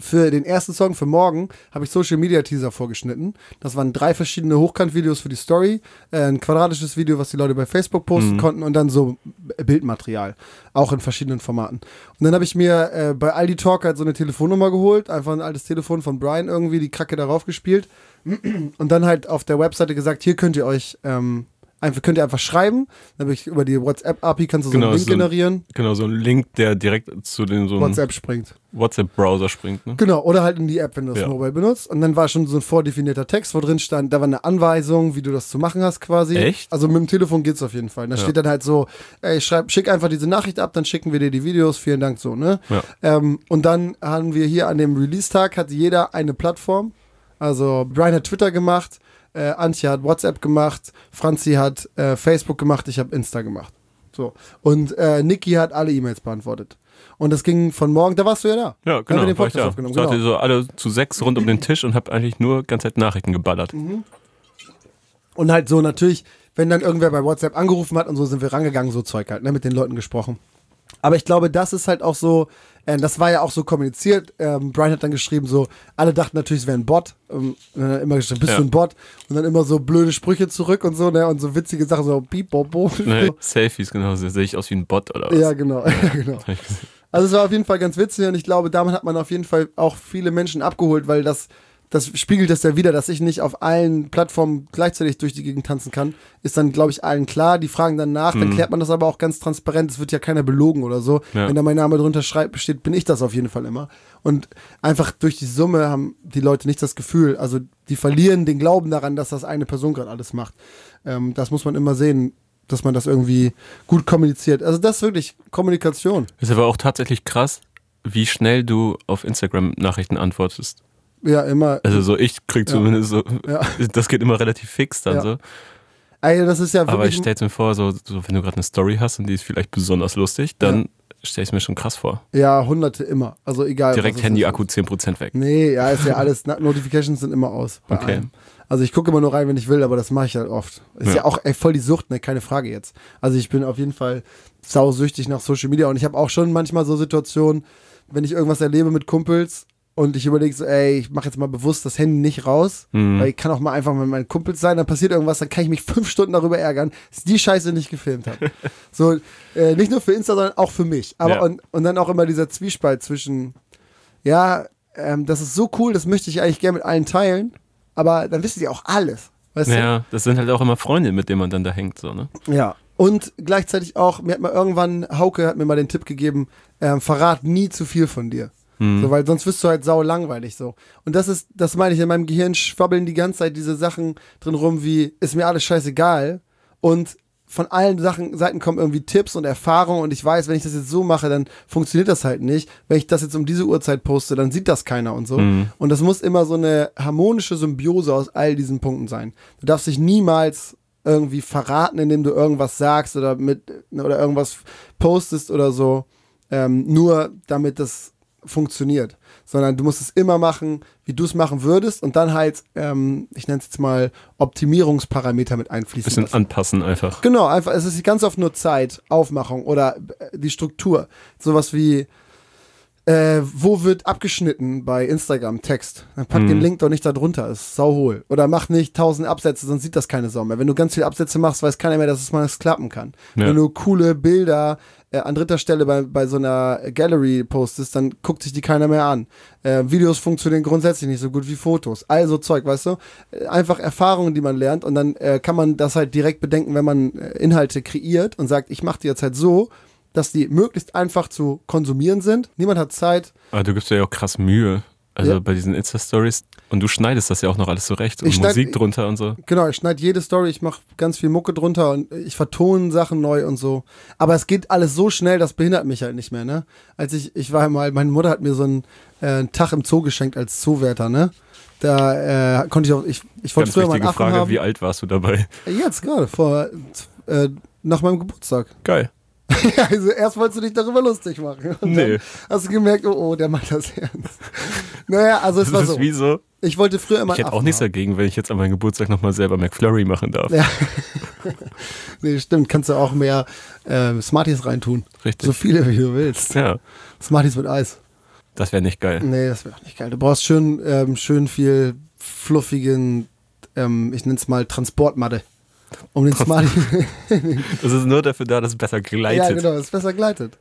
für den ersten Song für morgen habe ich Social Media Teaser vorgeschnitten. Das waren drei verschiedene Hochkant-Videos für die Story, äh, ein quadratisches Video, was die Leute bei Facebook posten konnten und dann so Bildmaterial, auch in verschiedenen Formaten. Und dann habe ich mir äh, bei Aldi Talk halt so eine Telefonnummer geholt, einfach ein altes Telefon von Brian irgendwie, die Kacke darauf gespielt und dann halt auf der Webseite gesagt, hier könnt ihr euch ähm, einfach könnt ihr einfach schreiben. Dann habe ich über die WhatsApp API kannst du so Genau, einen Link so ein- generieren. Genau, so ein Link, der direkt zu dem so einem WhatsApp springt. WhatsApp-Browser springt. Ne? Genau, oder halt in die App, wenn du das Ja. Mobile benutzt. Und dann war schon so ein vordefinierter Text, wo drin stand, da war eine Anweisung, wie du das zu machen hast quasi. Echt? Also mit dem Telefon geht's auf jeden Fall. Da Ja. steht dann halt so, ey, schreib, schick einfach diese Nachricht ab, dann schicken wir dir die Videos, vielen Dank so, ne? Ja. Ähm, und dann haben wir hier an dem Release-Tag, hat jeder eine Plattform. Also Brian hat Twitter gemacht, äh, Antje hat WhatsApp gemacht, Franzi hat äh, Facebook gemacht, ich habe Insta gemacht. So. Und äh, Niki hat alle E-Mails beantwortet. Und das ging von morgen, da warst du ja da. Ja, Da haben genau. wir den ich Podcast da. aufgenommen. Genau. ihr so alle zu sechs rund um den Tisch und hab eigentlich nur ganze Zeit Nachrichten geballert. Mhm. Und halt so natürlich, wenn dann irgendwer bei WhatsApp angerufen hat und so sind wir rangegangen, so Zeug halt, ne, mit den Leuten gesprochen. Aber ich glaube, das ist halt auch so, äh, das war ja auch so kommuniziert. Ähm, Brian hat dann geschrieben, so, alle dachten natürlich, es wäre ein Bot. Ähm, er immer geschrieben, bist Ja. du ein Bot? Und dann immer so blöde Sprüche zurück und so, ne, und so witzige Sachen, so piep, bo, bo. Ne, Selfies, genau. so Sehe ich aus wie ein Bot oder was? Ja, genau, ja, genau. Also es war auf jeden Fall ganz witzig und ich glaube, damit hat man auf jeden Fall auch viele Menschen abgeholt, weil das, das spiegelt das ja wieder, dass ich nicht auf allen Plattformen gleichzeitig durch die Gegend tanzen kann, ist dann, glaube ich, allen klar. Die fragen dann nach, dann klärt man das aber auch ganz transparent. Es wird ja keiner belogen oder so. Ja. Wenn da mein Name drunter schreibt, steht, bin ich das auf jeden Fall immer. Und einfach durch die Summe haben die Leute nicht das Gefühl, also die verlieren den Glauben daran, dass das eine Person gerade alles macht. Ähm, das muss man immer sehen, dass man das irgendwie gut kommuniziert. Also das ist wirklich Kommunikation. Ist aber auch tatsächlich krass, wie schnell du auf Instagram Nachrichten antwortest. Ja, immer. Also so ich krieg Ja. zumindest so, Ja. das geht immer relativ fix dann Ja. so. Ey, das ist ja Aber ich wirklich. stell's mir vor, so, so wenn du gerade eine Story hast und die ist vielleicht besonders lustig, dann stell ich mir schon krass vor. ja, hunderte immer. Also egal. Direkt Handy-Akku ist. 10% weg. Nee, ja, ist ja alles. Notifications sind immer aus. Bei Okay. allem. Also ich gucke immer nur rein, wenn ich will, aber das mache ich halt oft. Ist ja, Ja. auch ey, voll die Sucht, ne? Keine Frage jetzt. Also ich bin auf jeden Fall sausüchtig nach Social Media und ich habe auch schon manchmal so Situationen, wenn ich irgendwas erlebe mit Kumpels und ich überlege so, ey, ich mache jetzt mal bewusst das Handy nicht raus, Mhm. weil ich kann auch mal einfach mit meinen Kumpels sein, dann passiert irgendwas, dann kann ich mich fünf Stunden darüber ärgern, dass die Scheiße nicht gefilmt habe. so, äh, nicht nur für Insta, sondern auch für mich. Aber Ja. und, und dann auch immer dieser Zwiespalt zwischen, ja, ähm, das ist so cool, das möchte ich eigentlich gerne mit allen teilen, aber dann wissen die auch alles. Weißt Ja, das sind halt auch immer Freunde, mit denen man dann da hängt, so, ne? du? Ja. Und gleichzeitig auch, mir hat mal irgendwann, Hauke hat mir mal den Tipp gegeben, ähm, verrat nie zu viel von dir. So, weil sonst wirst du halt sau langweilig so. Und das ist, das meine ich, in meinem Gehirn schwabbeln die ganze Zeit diese Sachen drin rum, wie ist mir alles scheißegal. Und von allen Sachen, Seiten kommen irgendwie Tipps und Erfahrungen und ich weiß, wenn ich das jetzt so mache, dann funktioniert das halt nicht. Wenn ich das jetzt um diese Uhrzeit poste, dann sieht das keiner und so. Und das muss immer so eine harmonische Symbiose aus all diesen Punkten sein. Du darfst dich niemals irgendwie verraten, indem du irgendwas sagst oder mit oder irgendwas postest oder so, ähm, nur damit das funktioniert, sondern du musst es immer machen, wie du es machen würdest und dann halt, ähm, ich nenne es jetzt mal Optimierungsparameter mit einfließen Bisschen lassen. anpassen einfach. Genau, einfach, es ist ganz oft nur Zeit, Aufmachung oder äh, die Struktur. Sowas wie, äh, wo wird abgeschnitten bei Instagram Text? Dann pack den Link doch nicht da drunter, ist sauhohl. Oder mach nicht tausend Absätze, sonst sieht das keine Sau mehr. Wenn du ganz viele Absätze machst, weiß keiner mehr, dass es mal das klappen kann. Ja. Wenn du coole Bilder äh, an dritter Stelle bei, bei so einer Gallery postest, dann guckt sich die keiner mehr an. Äh, Videos funktionieren grundsätzlich nicht so gut wie Fotos. Also Zeug, weißt du? Äh, Einfach Erfahrungen, die man lernt und dann äh, kann man das halt direkt bedenken, wenn man äh, Inhalte kreiert und sagt, ich mache die jetzt halt so, dass die möglichst einfach zu konsumieren sind. Niemand hat Zeit. Aber du gibst dir ja auch krass Mühe. Also Ja. bei diesen Insta-Stories. Und du schneidest das ja auch noch alles zurecht. Und Ich schneid- Musik drunter und so. Genau, ich schneide jede Story, ich mache ganz viel Mucke drunter und ich vertone Sachen neu und so. Aber es geht alles so schnell, das behindert mich halt nicht mehr, ne? Als ich, ich war mal, meine Mutter hat mir so einen, äh, einen Tag im Zoo geschenkt als Zoowärter, ne? Da äh, konnte ich auch, ich, ich wollte Ganz früher mal einen Affen Frage, haben. wie alt warst du dabei? Jetzt gerade, vor, äh, nach meinem Geburtstag. Geil. also erst wolltest du dich darüber lustig machen. Und Nee. Hast du gemerkt, oh, oh, der macht das ernst. naja, also es Das war ist so. wie so. Ich wollte früher immer Ich hätte auch nichts haben. dagegen, wenn ich jetzt an meinem Geburtstag nochmal selber McFlurry machen darf. Ja. Nee, stimmt, kannst du auch mehr äh, Smarties reintun. Richtig. So viele, wie du willst. Ja, Smarties mit Eis. das wäre nicht geil. Nee, das wäre auch nicht geil. Du brauchst schön, ähm, schön viel fluffigen, ähm, ich nenne es mal Transportmatte. Um den Smartie. Das ist nur dafür da, dass es besser gleitet. ja, genau, das ist besser gleitet.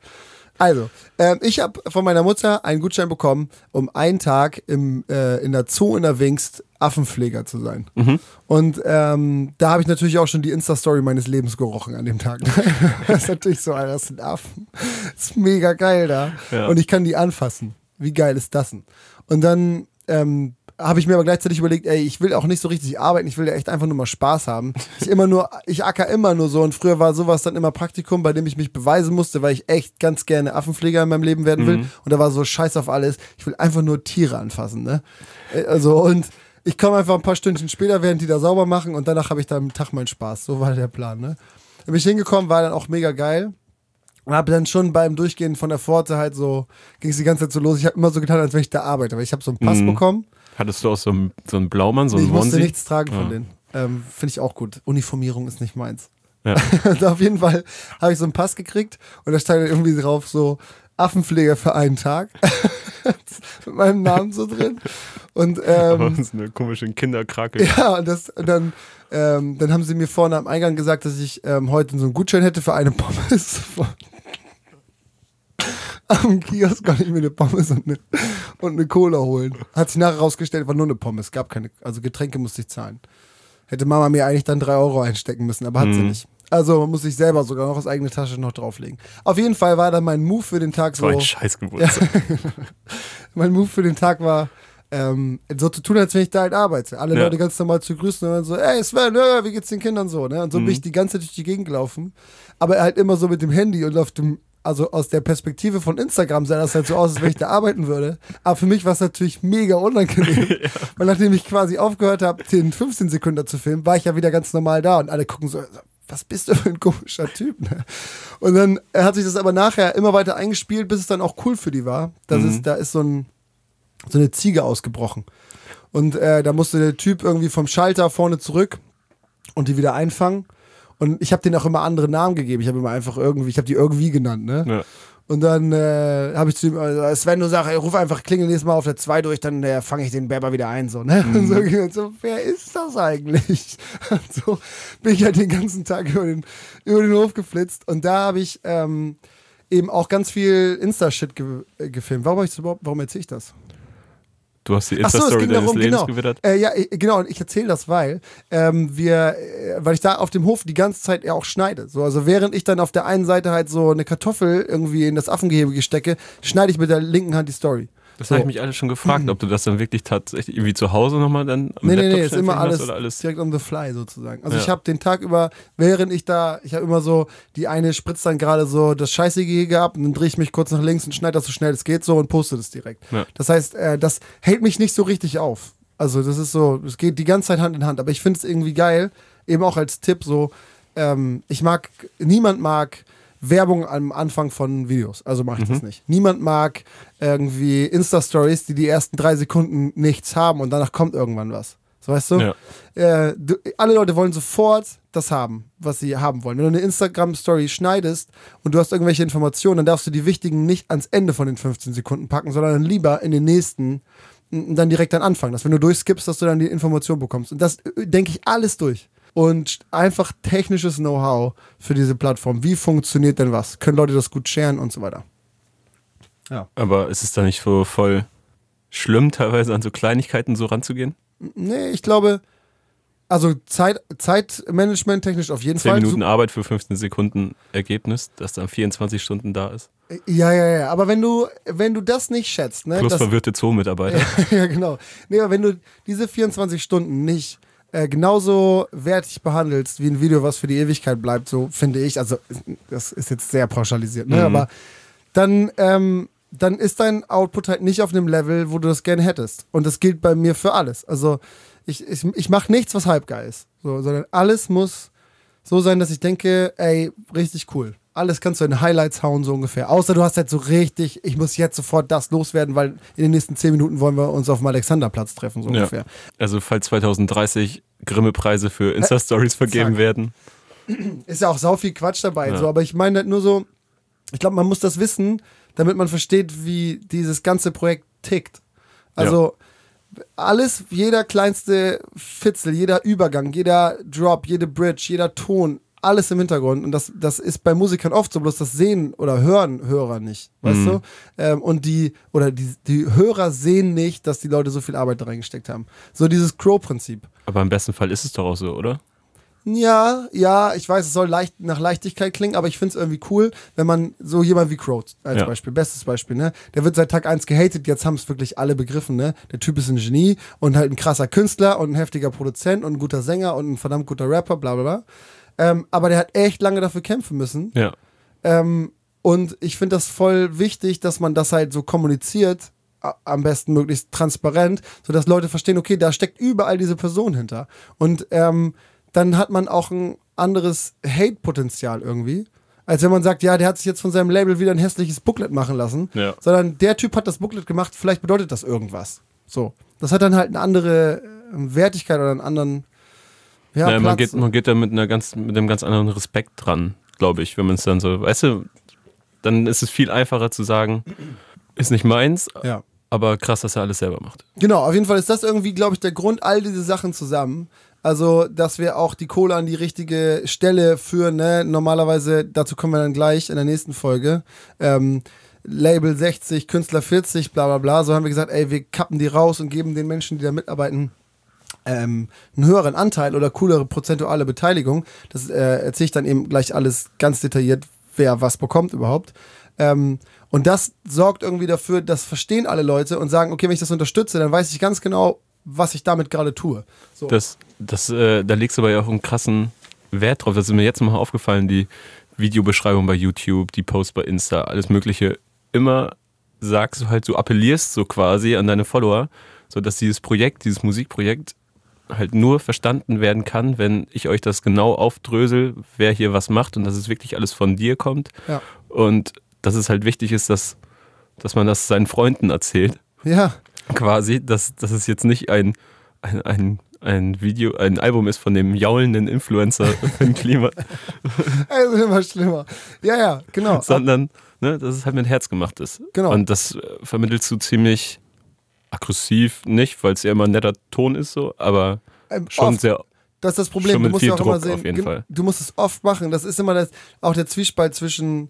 Also, ähm, ich habe von meiner Mutter einen Gutschein bekommen, um einen Tag im, äh, in der Zoo in der Wingst Affenpfleger zu sein. Mhm. Und ähm, da habe ich natürlich auch schon die Insta-Story meines Lebens gerochen an dem Tag. das ist natürlich so, Alter, das sind Affen. Das ist mega geil da. Ja. Und ich kann die anfassen. Wie geil ist das denn? Und dann ähm, habe ich mir aber gleichzeitig überlegt, ey, ich will auch nicht so richtig arbeiten, ich will ja echt einfach nur mal Spaß haben. Ich immer nur, ich acker immer nur so und früher war sowas dann immer Praktikum, bei dem ich mich beweisen musste, weil ich echt ganz gerne Affenpfleger in meinem Leben werden will. Und da war so Scheiß auf alles. Ich will einfach nur Tiere anfassen, ne? Äh, Also und ich komme einfach ein paar Stündchen später, während die da sauber machen und danach habe ich dann am Tag meinen Spaß. So war der Plan, ne? Da bin ich hingekommen, war dann auch mega geil. Und habe dann schon beim Durchgehen von der Pforte halt so, ging es die ganze Zeit so los. Ich habe immer so getan, als wenn ich da arbeite. Weil ich habe so einen Pass Mhm. bekommen. Hattest du auch so einen, so einen Blaumann, so Nee, einen ich musste nichts tragen von Ja. denen. Ähm, Finde ich auch gut. Uniformierung ist nicht meins. Ja. Auf jeden Fall habe ich so einen Pass gekriegt und da stand irgendwie drauf so Affenpfleger für einen Tag. Mit meinem Namen so drin. Und Aber ähm, so eine komische Kinderkrake. ja, und, das, und dann, ähm, dann haben sie mir vorne am Eingang gesagt, dass ich ähm, heute so einen Gutschein hätte für eine Pommes. Am Kiosk konnte ich mir eine Pommes und eine, und eine Cola holen. Hat sich nachher rausgestellt, war nur eine Pommes. Gab keine, also Getränke musste ich zahlen. Hätte Mama mir eigentlich dann drei Euro einstecken müssen, aber hat sie Mhm. nicht. Also muss ich selber sogar noch aus eigener Tasche noch drauflegen. Auf jeden Fall war dann mein Move für den Tag Das war so. ein Scheißgeburtstag. Mein Move für den Tag war, ähm, so zu tun, als wenn ich da halt arbeite. Alle Ja. Leute ganz normal zu grüßen und dann so, ey Sven, wie geht's den Kindern so? Ne? Und so bin ich die ganze Zeit durch die Gegend gelaufen. Aber halt immer so mit dem Handy und auf dem, also aus der Perspektive von Instagram sah das halt so aus, als wenn ich da arbeiten würde. Aber für mich war es natürlich mega unangenehm. Weil nachdem ich quasi aufgehört habe, den 15 Sekunden zu filmen, war ich ja wieder ganz normal da und alle gucken so, was bist du für ein komischer Typ, ne? Und dann hat sich das aber nachher immer weiter eingespielt, bis es dann auch cool für die war. Das ist, da ist so ein, so eine Ziege ausgebrochen. Und äh, da musste der Typ irgendwie vom Schalter vorne zurück und die wieder einfangen. Und ich habe denen auch immer andere Namen gegeben. Ich habe immer einfach irgendwie, ich habe die irgendwie genannt, ne? Ja. Und dann äh, habe ich zu ihm, äh, Sven, du sagst, ey, ruf einfach klingel nächstes Mal auf der 2 durch, dann äh, fange ich den Berber wieder ein. So, ne? Und so, das so, wer ist das eigentlich? Und so bin ich halt den ganzen Tag über den, über den Hof geflitzt. Und da habe ich ähm, eben auch ganz viel Insta-Shit ge gefilmt. Warum, warum erzähle ich das? Du hast die so, Insta-Story ging deines darum, Lebens genau. gewittert. Äh, ja, äh, genau, und ich erzähle das, weil ähm, wir, äh, weil ich da auf dem Hof die ganze Zeit ja auch schneide. So, also während ich dann auf der einen Seite halt so eine Kartoffel irgendwie in das Affengehege stecke, schneide ich mit der linken Hand die Story. Das so. habe ich mich alle schon gefragt, ob du das dann wirklich tatsächlich irgendwie zu Hause nochmal dann am Nee, nee, Laptop nee, ist schnell immer alles, alles. direkt on the fly sozusagen. Also Ja. ich habe den Tag über, während ich da, ich habe immer so, die eine spritzt dann gerade so das Scheißegehege ab und dann drehe ich mich kurz nach links und schneide das so schnell es geht so und poste das direkt. Ja. Das heißt, äh, das hält mich nicht so richtig auf. Also das ist so, es geht die ganze Zeit Hand in Hand, aber ich finde es irgendwie geil, eben auch als Tipp so, ähm, ich mag, niemand mag Werbung am Anfang von Videos, also mache ich das nicht. Niemand mag irgendwie Insta-Stories, die die ersten drei Sekunden nichts haben und danach kommt irgendwann was. So weißt du? Ja. Äh, du, alle Leute wollen sofort das haben, was sie haben wollen. Wenn du eine Instagram-Story schneidest und du hast irgendwelche Informationen, dann darfst du die wichtigen nicht ans Ende von den 15 Sekunden packen, sondern lieber in den nächsten und dann direkt dann anfangen. Dass wenn du durchskippst, dass du dann die Information bekommst. Und das äh, denke ich alles durch. Und einfach technisches Know-how für diese Plattform. Wie funktioniert denn was? Können Leute das gut sharen und so weiter? Aber ist es da nicht so voll schlimm, teilweise an so Kleinigkeiten so ranzugehen? Nee, ich glaube, also Zeit, Zeitmanagement technisch auf jeden 10 Fall. Minuten Arbeit für 15 Sekunden Ergebnis, das dann 24 Stunden da ist. Ja, ja, ja. Aber wenn du, wenn du das nicht schätzt, ne? Plus das, verwirrte Zoo-Mitarbeiter. ja, genau. Nee, aber wenn du diese 24 Stunden nicht äh, genauso wertig behandelst wie ein Video, was für die Ewigkeit bleibt, so finde ich, also das ist jetzt sehr pauschalisiert, ne? Mhm. aber dann, ähm, dann ist dein Output halt nicht auf einem Level, wo du das gerne hättest. Und das gilt bei mir für alles. Also ich, ich, ich mache nichts, was halbgeil ist, so, sondern alles muss so sein, dass ich denke, ey, richtig cool. Alles kannst du in Highlights hauen, so ungefähr. Außer du hast halt so richtig, ich muss jetzt sofort das loswerden, weil in den nächsten 10 Minuten wollen wir uns auf dem Alexanderplatz treffen, so Ja. ungefähr. Also falls 2030 Grimme-Preise für Insta-Stories vergeben zack. werden. Ist ja auch sau viel Quatsch dabei, Ja. so, aber ich meine halt nur so, ich glaube, man muss das wissen, damit man versteht, wie dieses ganze Projekt tickt. Also alles, jeder kleinste Fitzel, jeder Übergang, jeder Drop, jede Bridge, jeder Ton, alles im Hintergrund. Und das, das ist bei Musikern oft so, bloß das sehen oder hören Hörer nicht, weißt du? Ähm, und die, oder die, die Hörer sehen nicht, dass die Leute so viel Arbeit da reingesteckt haben. So dieses Crow-Prinzip. Aber im besten Fall ist es doch auch so, oder? Ja, ja, ich weiß, es soll leicht nach Leichtigkeit klingen, aber ich finde es irgendwie cool, wenn man so jemand wie Crow als Ja. Beispiel, bestes Beispiel, ne? Der wird seit Tag 1 gehatet, jetzt haben es wirklich alle begriffen, ne? Der Typ ist ein Genie und halt ein krasser Künstler und ein heftiger Produzent und ein guter Sänger und ein verdammt guter Rapper, bla bla bla. Ähm, aber der hat echt lange dafür kämpfen müssen. Ja. Ähm, und ich finde das voll wichtig, dass man das halt so kommuniziert, am besten möglichst transparent, sodass Leute verstehen, okay, da steckt überall diese Person hinter. Und ähm, dann hat man auch ein anderes Hate-Potenzial irgendwie. Als wenn man sagt, ja, der hat sich jetzt von seinem Label wieder ein hässliches Booklet machen lassen. Ja. Sondern der Typ hat das Booklet gemacht, vielleicht bedeutet das irgendwas. So. Das hat dann halt eine andere äh, Wertigkeit oder einen anderen. Ja, naja, man, geht, man geht da mit, einer ganz, mit einem ganz anderen Respekt dran, glaube ich, wenn man es dann so, weißt du, dann ist es viel einfacher zu sagen, ist nicht meins, ja. aber krass, dass er alles selber macht. Genau, auf jeden Fall ist das irgendwie, glaube ich, der Grund, all diese Sachen zusammen. Also, dass wir auch die Kohle an die richtige Stelle führen. Ne? Normalerweise, dazu kommen wir dann gleich in der nächsten Folge. Ähm, Label 60, Künstler 40, bla bla bla. So haben wir gesagt, ey, wir kappen die raus und geben den Menschen, die da mitarbeiten, ähm, einen höheren Anteil oder coolere prozentuale Beteiligung. Das äh, erzähle ich dann eben gleich alles ganz detailliert, wer was bekommt überhaupt. Ähm, und das sorgt irgendwie dafür, das verstehen alle Leute und sagen, okay, wenn ich das unterstütze, dann weiß ich ganz genau, was ich damit gerade tue. So. Das, das, äh, da legst du aber ja auch einen krassen Wert drauf. Das ist mir jetzt mal aufgefallen, die Videobeschreibung bei YouTube, die Posts bei Insta, alles Mögliche. Immer sagst du halt, du appellierst so quasi an deine Follower, sodass dieses Projekt, dieses Musikprojekt halt nur verstanden werden kann, wenn ich euch das genau aufdrösel, wer hier was macht und dass es wirklich alles von dir kommt. Ja. Und dass es halt wichtig ist, dass, dass man das seinen Freunden erzählt ja, quasi, dass, dass es jetzt nicht ein, ein, ein, ein Video, ein Album ist von dem jaulenden Influencer im Klima, also immer schlimmer. Ja, ja, genau. sondern ne, dass es halt mit Herz gemacht ist. Genau. Und das vermittelst du ziemlich aggressiv nicht, weil es ja immer ein netter Ton ist so, aber Ähm, schon oft. sehr Das ist das Problem. Du musst ja auch immer Druck sehen, gen- Fall. du musst es oft machen. Das ist immer das, auch der Zwiespalt zwischen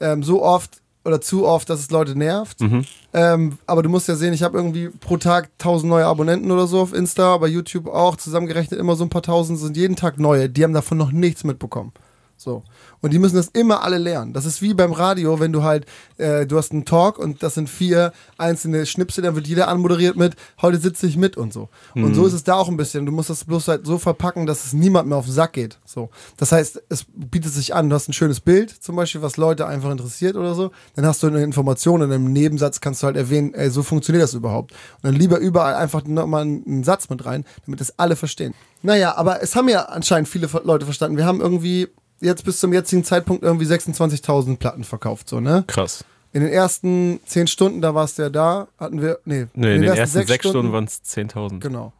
ähm, so oft oder zu oft, dass es Leute nervt. Mhm. Ähm, aber du musst ja sehen, ich habe irgendwie pro Tag 1000 neue Abonnenten oder so auf Insta, bei YouTube auch, zusammengerechnet immer so ein paar tausend, sind jeden Tag neue. Die haben davon noch nichts mitbekommen. So. Und die müssen das immer alle lernen. Das ist wie beim Radio, wenn du halt, äh, du hast einen Talk und das sind vier einzelne Schnipsel, dann wird jeder anmoderiert mit, heute sitze ich mit und so. Und so ist es da auch ein bisschen. Du musst das bloß halt so verpacken, dass es niemand mehr auf den Sack geht. So. Das heißt, es bietet sich an, du hast ein schönes Bild, zum Beispiel, was Leute einfach interessiert oder so. Dann hast du eine Information und im Nebensatz kannst du halt erwähnen, ey, so funktioniert das überhaupt. Und dann lieber überall einfach nochmal einen Satz mit rein, damit das alle verstehen. Naja, aber es haben ja anscheinend viele Leute verstanden. Wir haben irgendwie jetzt bis zum jetzigen Zeitpunkt irgendwie 26.000 Platten verkauft, so, ne? Krass. In den ersten 10 Stunden, da warst du ja da, hatten wir, nee, Nee, in, den ersten sechs sechs Stunden waren es 10.000. Genau.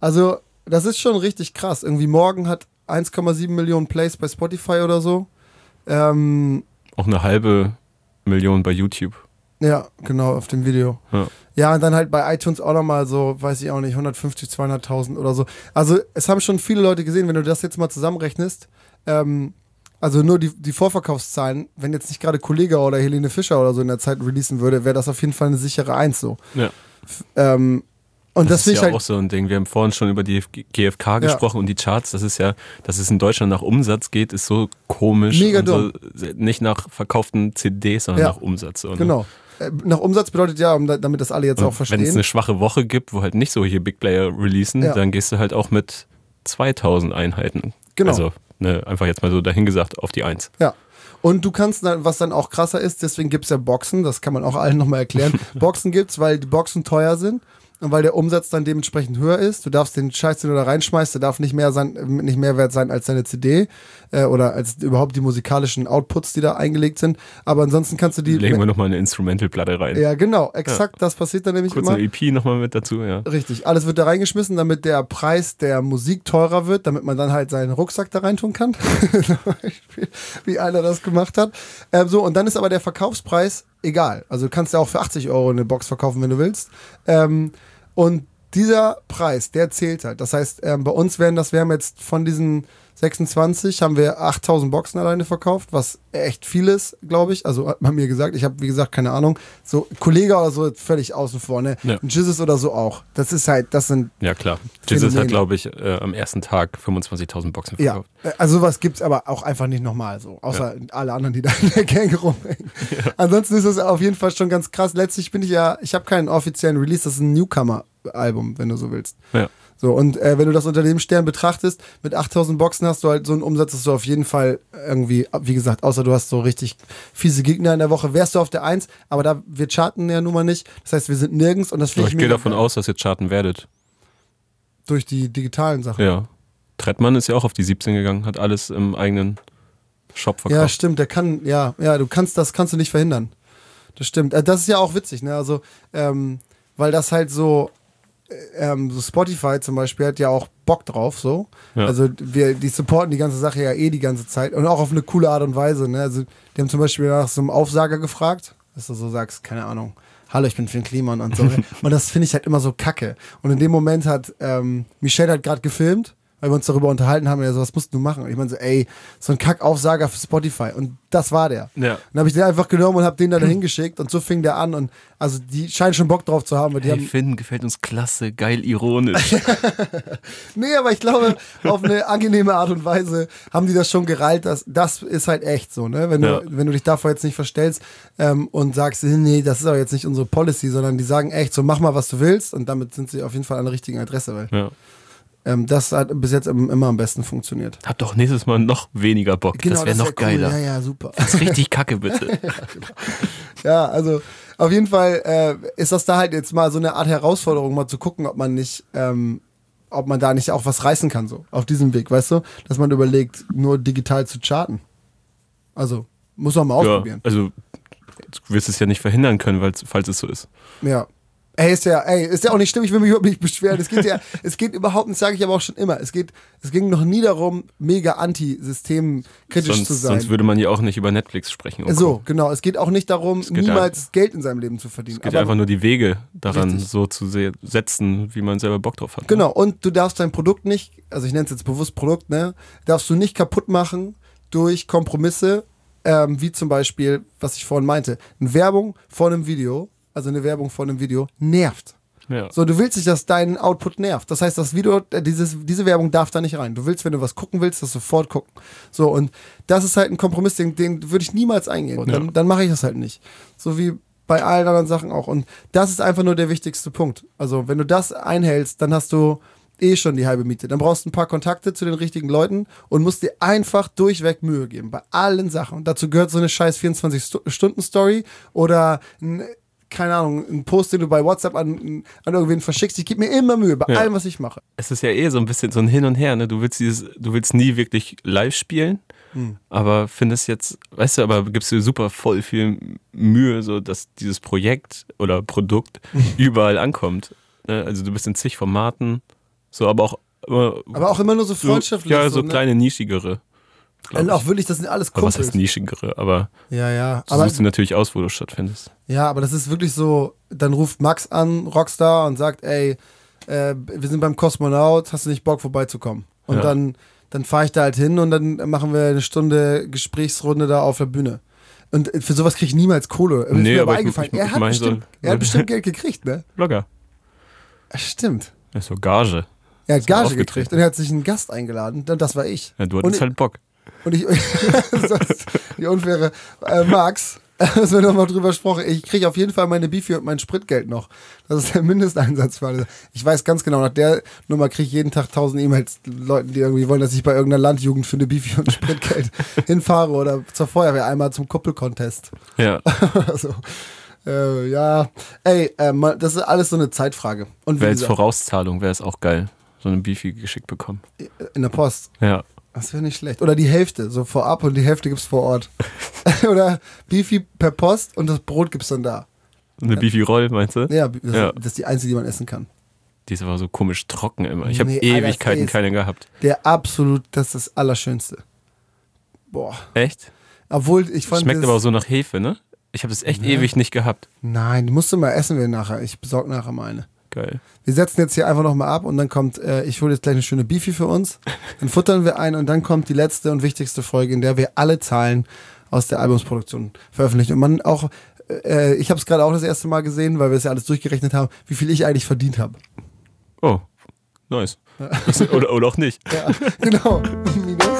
Also, das ist schon richtig krass. Irgendwie morgen hat 1,7 Millionen Plays bei Spotify oder so. Ähm, Auch eine halbe Million bei YouTube. ja, genau, auf dem Video. Ja. Ja, und dann halt bei iTunes auch nochmal so, weiß ich auch nicht, 150, 200.000 oder so. Also, es haben schon viele Leute gesehen, wenn du das jetzt mal zusammenrechnest, ähm, also nur die, die Vorverkaufszahlen, wenn jetzt nicht gerade Kollega oder Helene Fischer oder so in der Zeit releasen würde, wäre das auf jeden Fall eine sichere Eins so. Ja. Ähm, und das, Das, ist ja halt. auch so ein Ding. Wir haben vorhin schon über die GfK gesprochen und die Charts. Das ist ja, dass es in Deutschland nach Umsatz geht, ist so komisch. Mega und so, nicht nach verkauften CDs, sondern Ja. nach Umsatz. So, ne? Genau. Äh, nach Umsatz bedeutet ja, da- damit das alle jetzt auch Und Wenn es verstehen. eine schwache Woche gibt, wo halt nicht so hier Big Player releasen, Ja. dann gehst du halt auch mit 2000 Einheiten. Genau. Also ne, einfach jetzt mal so dahingesagt auf die Eins. Ja. Und du kannst dann, was dann auch krasser ist, deswegen gibt es ja Boxen, das kann man auch allen nochmal erklären. Boxen gibt's, weil die Boxen teuer sind und weil der Umsatz dann dementsprechend höher ist. Du darfst den Scheiß, den du da reinschmeißt, der darf nicht mehr sein, nicht mehr wert sein als deine CD äh, oder als überhaupt die musikalischen Outputs, die da eingelegt sind. Aber ansonsten kannst du die. Legen wir nochmal eine Instrumental-Platte rein. ja, genau, exakt, das passiert dann nämlich Kurz immer. eine EP nochmal mit dazu, ja. Richtig, alles wird da reingeschmissen, damit der Preis der Musik teurer wird, damit man dann halt seinen Rucksack da reintun kann. Wie einer das gemacht hat. Ähm, so, und dann ist aber der Verkaufspreis egal. Also du kannst ja auch für 80 Euro eine Box verkaufen, wenn du willst. Ähm, und dieser Preis, der zählt halt. Das heißt, ähm, bei uns werden das, wir haben jetzt von diesen 26 haben wir 8000 Boxen alleine verkauft, was echt viel ist, glaube ich. Also hat man mir gesagt. Ich habe, wie gesagt, keine Ahnung. So Kollege oder so völlig außen vor, ne? Ja. Ein Jizzes oder so auch. Das ist halt, das sind, Ja, klar. Jesus Phänomene. hat, glaube ich, äh, am ersten Tag 25.000 Boxen ja. verkauft. Äh, Also sowas gibt es aber auch einfach nicht nochmal so. Außer alle anderen, die da in der Gang rumhängen. Ansonsten ist es auf jeden Fall schon ganz krass. Letztlich bin ich ja, ich habe keinen offiziellen Release, das ist ein Newcomer-Album, wenn du so willst. Ja. So, und äh, wenn du das unter dem Stern betrachtest, mit 8000 Boxen hast du halt so einen Umsatz, dass du auf jeden Fall irgendwie, wie gesagt, außer du hast so richtig fiese Gegner in der Woche, wärst du auf der 1, aber da wir charten ja nun mal nicht. Das heißt, wir sind nirgends und das finde ich ich gehe davon aus, dass ihr charten werdet. Durch die digitalen Sachen. Ja. Trettmann ist ja auch auf die 17 gegangen, hat alles im eigenen Shop Ja, verkauft. stimmt, der kann, ja, ja, du kannst, das kannst du nicht verhindern. Das stimmt. Äh, Das ist ja auch witzig, ne? Also, ähm, weil das halt so, ähm, so Spotify zum Beispiel hat ja auch Bock drauf, so. Ja. Also wir, die supporten die ganze Sache ja eh die ganze Zeit und auch auf eine coole Art und Weise, ne? Also, die haben zum Beispiel nach so einem Aufsager gefragt, dass du so sagst, keine Ahnung. Hallo, ich bin Finn Kliman und so. und das finde ich halt immer so kacke. Und in dem Moment hat ähm, Michelle halt gerade gefilmt, weil wir uns darüber unterhalten haben, ja, so, was musst du machen? Und ich meine so, ey, so ein Kackaufsager für Spotify. Und das war der. Ja. Dann habe ich den einfach genommen und habe den da dahin geschickt und so fing der an. Und also die scheinen schon Bock drauf zu haben, weil die Hey haben. Finn, gefällt uns klasse, geil ironisch. Nee, aber ich glaube, auf eine angenehme Art und Weise haben die das schon gereilt. Das, das ist halt echt so, ne? Wenn du, Ja. wenn du dich davor jetzt nicht verstellst ähm, und sagst, nee, das ist aber jetzt nicht unsere Policy, sondern die sagen echt so, mach mal, was du willst und damit sind sie auf jeden Fall an der richtigen Adresse, weil ja. Ähm, das hat bis jetzt im- immer am besten funktioniert. Hab doch nächstes Mal noch weniger Bock. das wäre noch wär Genau, cool. geiler. Ja, ja, super. Das ist richtig kacke, bitte. Ja, also auf jeden Fall äh, ist das da halt jetzt mal so eine Art Herausforderung, mal zu gucken, ob man nicht, ähm, ob man da nicht auch was reißen kann, so auf diesem Weg, weißt du? Dass man überlegt, nur digital zu charten. Also, muss man mal ja, ausprobieren. also du wirst es ja nicht verhindern können, falls es so ist. Ja. Ey, ist ja, ey, ist ja auch nicht schlimm, ich will mich überhaupt nicht beschweren. Es geht ja, es geht überhaupt nicht, sage ich aber auch schon immer. Es geht, es ging noch nie darum, mega anti-system-kritisch Sonst, zu sein. sonst würde man ja auch nicht über Netflix sprechen. und so, Co. genau. Es geht auch nicht darum, niemals Geld in seinem Leben zu verdienen. Es geht Aber- einfach nur die Wege daran Richtig. so zu se setzen, wie man selber Bock drauf hat. ne? Genau, und du darfst dein Produkt nicht, also ich nenne es jetzt bewusst Produkt, ne, darfst du nicht kaputt machen durch Kompromisse ähm, wie zum Beispiel, was ich vorhin meinte, eine Werbung vor einem Video, also eine Werbung vor einem Video, nervt. Ja. So, du willst nicht, dass dein Output nervt. Das heißt, das Video, äh, dieses, diese Werbung darf da nicht rein. Du willst, wenn du was gucken willst, das sofort gucken. So, und das ist halt ein Kompromiss, den, den würde ich niemals eingehen. Ja. Dann, dann mache ich das halt nicht. So wie bei allen anderen Sachen auch. Und das ist einfach nur der wichtigste Punkt. Also, wenn du das einhältst, dann hast du eh schon die halbe Miete. Dann brauchst du ein paar Kontakte zu den richtigen Leuten und musst dir einfach durchweg Mühe geben. Bei allen Sachen. Und dazu gehört so eine scheiß 24-Stunden-Story oder ein, keine Ahnung, ein Post, den du bei WhatsApp an, an irgendwen verschickst. Ich gebe mir immer Mühe bei Ja. allem, was ich mache. Es ist ja eh so ein bisschen so ein Hin und Her, ne? Du willst dieses, du willst nie wirklich live spielen, Hm. aber findest jetzt, weißt du, aber gibst dir super voll viel Mühe, so dass dieses Projekt oder Produkt überall ankommt. Ne? Also du bist in zig Formaten, so aber auch immer, Aber auch immer nur so so, freundschaftlich. ja, so ne? kleine nischigere. Und ich. auch wirklich, das sind alles Aber was Kumpels. heißt nischigere? Aber Ja, ja. du Aber, suchst dir natürlich aus, wo du stattfindest. ja, aber das ist wirklich so, dann ruft Max an, Rockstar, und sagt, ey, äh, wir sind beim Kosmonaut, hast du nicht Bock vorbeizukommen? Und Ja. dann, dann fahre ich da halt hin und dann machen wir eine Stunde Gesprächsrunde da auf der Bühne. Und für sowas kriege ich niemals Kohle. Ist Nee, mir aber ich- eingefallen. ich- er, ich hat mein so- bestimmt, er hat bestimmt Geld gekriegt, ne? Blogger. Stimmt. Das ist so Gage. Er hat Gage gekriegt und er hat sich einen Gast eingeladen. Und das war ich. Ja, du und hattest ich, halt Bock. Und ich, das ist die unfaire äh, Max, dass wir nochmal drüber gesprochen. Ich kriege auf jeden Fall meine Bifi und mein Spritgeld noch. Das ist der Mindesteinsatz für alle. Ich weiß ganz genau, nach der Nummer kriege ich jeden Tag tausend E-Mails, Leuten, die irgendwie wollen, dass ich bei irgendeiner Landjugend für eine Bifi und Spritgeld hinfahre oder zur Feuerwehr einmal zum Kuppelcontest. Ja. also, äh, ja, ey, äh, das ist alles so eine Zeitfrage. Und Wäre jetzt Vorauszahlung, wäre es auch geil. So eine Beefy geschickt bekommen. in der Post. Ja. Das wäre nicht schlecht. Oder die Hälfte, so vorab und die Hälfte gibt's vor Ort. Oder Beefy per Post und das Brot gibt's dann da. Eine Beefy-Roll, meinst du? Ja, das, Ja. das ist die einzige, die man essen kann. Die ist aber so komisch trocken immer. Ich habe Nee, Ewigkeiten keine gehabt. Der absolut, das ist das Allerschönste. Boah. Echt? Obwohl, ich fand Schmeckt das, aber auch so nach Hefe, ne? Ich habe es echt ewig nicht gehabt. Nein, musst du mal essen wir nachher. Ich besorge nachher mal eine. Geil. Wir setzen jetzt hier einfach nochmal ab und dann kommt, äh, ich hole jetzt gleich eine schöne Beefy für uns. Dann futtern wir ein und dann kommt die letzte und wichtigste Folge, in der wir alle Zahlen aus der Albumsproduktion veröffentlichen. Und man auch, äh, ich habe es gerade auch das erste Mal gesehen, weil wir es ja alles durchgerechnet haben, wie viel ich eigentlich verdient habe. Oh, nice. oder, oder auch nicht. Ja, genau.